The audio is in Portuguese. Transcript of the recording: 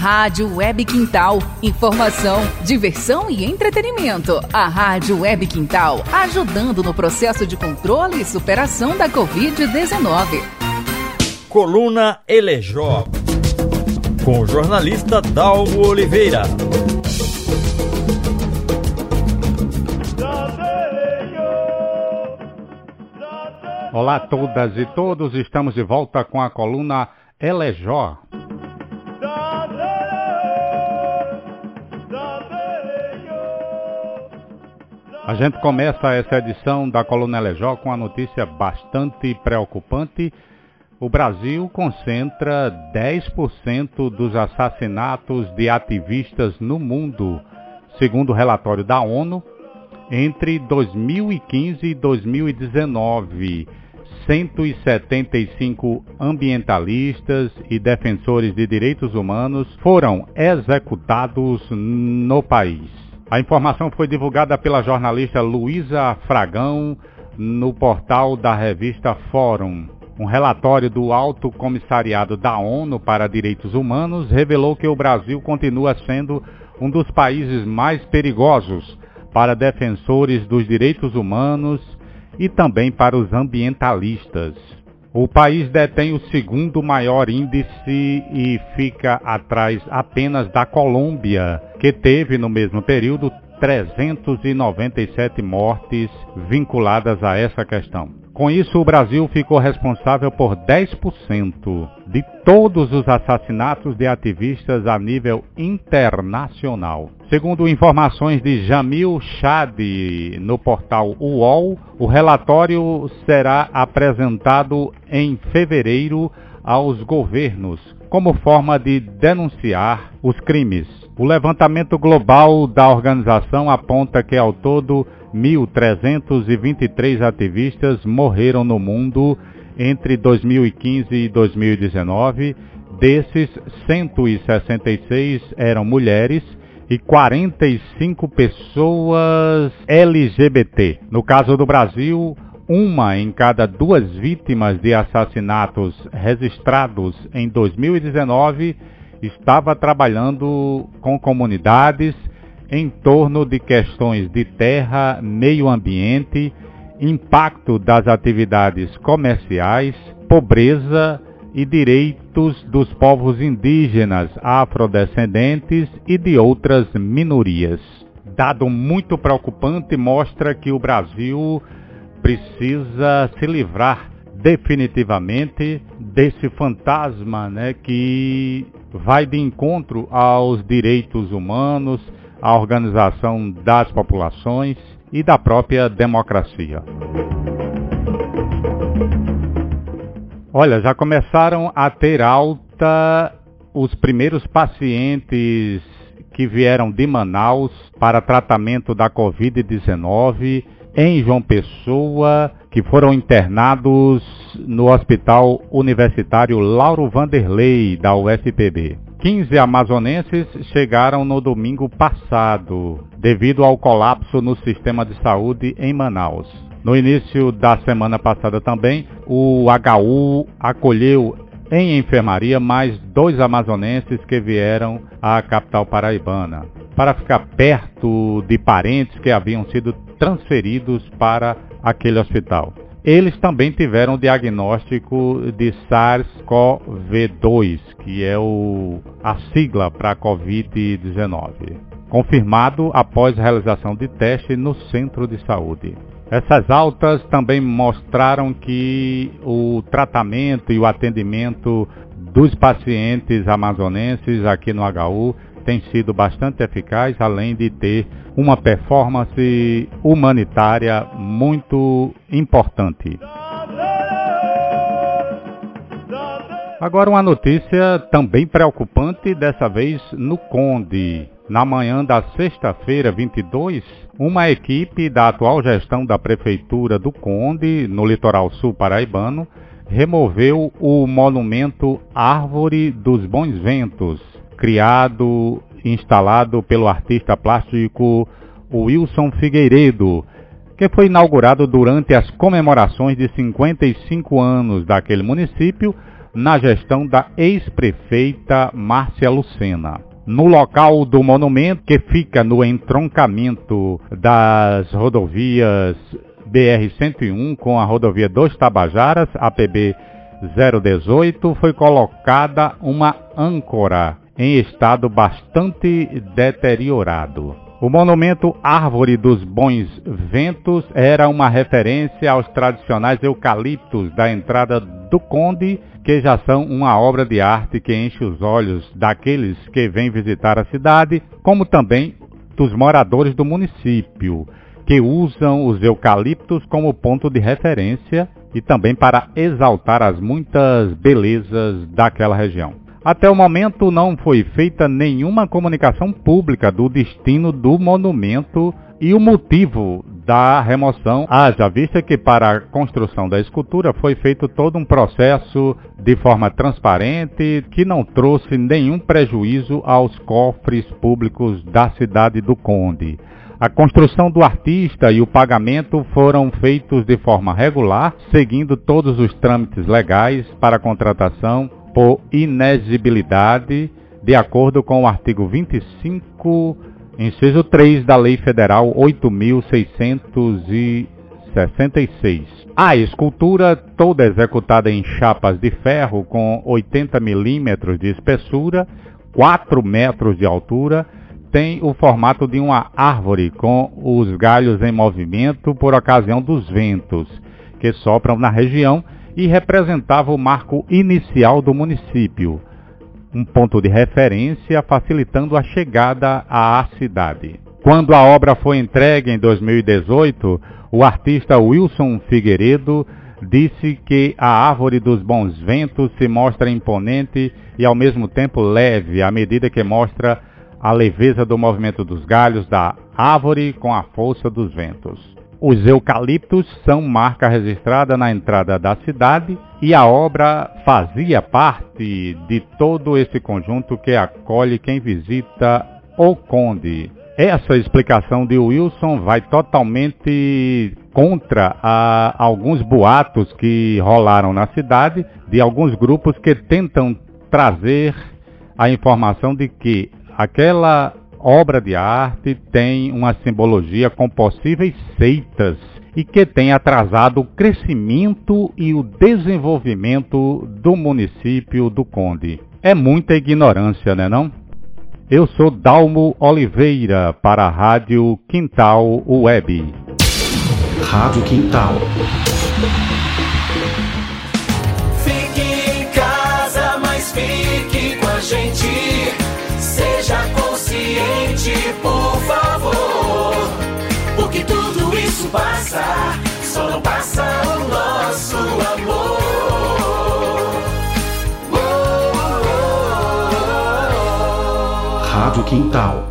Rádio Web Quintal. Informação, diversão e entretenimento. A Rádio Web Quintal ajudando no processo de controle e superação da Covid-19. Coluna Elejó. Com o jornalista Dalmo Oliveira. Olá a todas e todos, estamos de volta com a coluna Elejó. A gente começa essa edição da coluna Elejó com a notícia bastante preocupante. O Brasil concentra 10% dos assassinatos de ativistas no mundo, segundo o relatório da ONU, entre 2015 e 2019, 175 ambientalistas e defensores de direitos humanos foram executados no país. A informação foi divulgada pela jornalista Luísa Fragão no portal da revista Fórum. Um relatório do Alto Comissariado da ONU para Direitos Humanos revelou que o Brasil continua sendo um dos países mais perigosos para defensores dos direitos humanos e também para os ambientalistas. O país detém o segundo maior índice e fica atrás apenas da Colômbia, que teve no mesmo período 397 mortes vinculadas a essa questão. Com isso, o Brasil ficou responsável por 10% de todos os assassinatos de ativistas a nível internacional. Segundo informações de Jamil Chad no portal UOL, o relatório será apresentado em fevereiro aos governos como forma de denunciar os crimes. O levantamento global da organização aponta que ao todo 1.323 ativistas morreram no mundo entre 2015 e 2019. Desses, 166 eram mulheres e 45 pessoas LGBT. No caso do Brasil, uma em cada duas vítimas de assassinatos registrados em 2019 estava trabalhando com comunidades em torno de questões de terra, meio ambiente, impacto das atividades comerciais, pobreza e direitos dos povos indígenas, afrodescendentes e de outras minorias. Dado muito preocupante mostra que o Brasil precisa se livrar definitivamente desse fantasma né, que vai de encontro aos direitos humanos, à organização das populações e da própria democracia. Olha, já começaram a ter alta os primeiros pacientes que vieram de Manaus para tratamento da Covid-19 em João Pessoa, que foram internados no Hospital Universitário Lauro Vanderlei, da UFPB. 15 amazonenses chegaram no domingo passado, devido ao colapso no sistema de saúde em Manaus. No início da semana passada também, o HU acolheu em enfermaria mais dois amazonenses que vieram à capital paraibana para ficar perto de parentes que haviam sido transferidos para aquele hospital. Eles também tiveram diagnóstico de SARS-CoV-2, que é o, a sigla para a Covid-19, confirmado após realização de teste no centro de saúde. Essas altas também mostraram que o tratamento e o atendimento dos pacientes amazonenses aqui no HU tem sido bastante eficaz, além de ter uma performance humanitária muito importante. Agora uma notícia também preocupante, dessa vez no Conde. Na manhã da sexta-feira, 22, uma equipe da atual gestão da Prefeitura do Conde, no litoral sul paraibano, removeu o monumento Árvore dos Bons Ventos, criado e instalado pelo artista plástico Wilson Figueiredo, que foi inaugurado durante as comemorações de 55 anos daquele município, na gestão da ex-prefeita Márcia Lucena. No local do monumento, que fica no entroncamento das rodovias BR-101 com a rodovia dos Tabajaras, APB 018, foi colocada uma âncora em estado bastante deteriorado. O monumento Árvore dos Bons Ventos era uma referência aos tradicionais eucaliptos da entrada do Conde, que já são uma obra de arte que enche os olhos daqueles que vêm visitar a cidade, como também dos moradores do município, que usam os eucaliptos como ponto de referência e também para exaltar as muitas belezas daquela região. Até o momento não foi feita nenhuma comunicação pública do destino do monumento e o motivo da remoção, haja vista que para a construção da escultura foi feito todo um processo de forma transparente que não trouxe nenhum prejuízo aos cofres públicos da cidade do Conde. A construção do artista e o pagamento foram feitos de forma regular, seguindo todos os trâmites legais para a contratação por inexigibilidade, de acordo com o artigo 25, inciso 3 da Lei Federal 8.666. A escultura, toda executada em chapas de ferro com 80 milímetros de espessura, 4 metros de altura, tem o formato de uma árvore com os galhos em movimento por ocasião dos ventos que sopram na região e representava o marco inicial do município, um ponto de referência facilitando a chegada à cidade. Quando a obra foi entregue em 2018, o artista Wilson Figueiredo disse que a árvore dos bons ventos se mostra imponente e ao mesmo tempo leve, à medida que mostra a leveza do movimento dos galhos da árvore com a força dos ventos. Os eucaliptos são marca registrada na entrada da cidade e a obra fazia parte de todo esse conjunto que acolhe quem visita o Conde. Essa explicação de Wilson vai totalmente contra a, alguns boatos que rolaram na cidade de alguns grupos que tentam trazer a informação de que aquela obra de arte tem uma simbologia com possíveis seitas e que tem atrasado o crescimento e o desenvolvimento do município do Conde. É muita ignorância, né não? Eu sou Dalmo Oliveira para a Rádio Quintal Web. Rádio Quintal. Consciente, por favor. Porque tudo isso passa, só não passa o nosso amor. Rádio Quintal.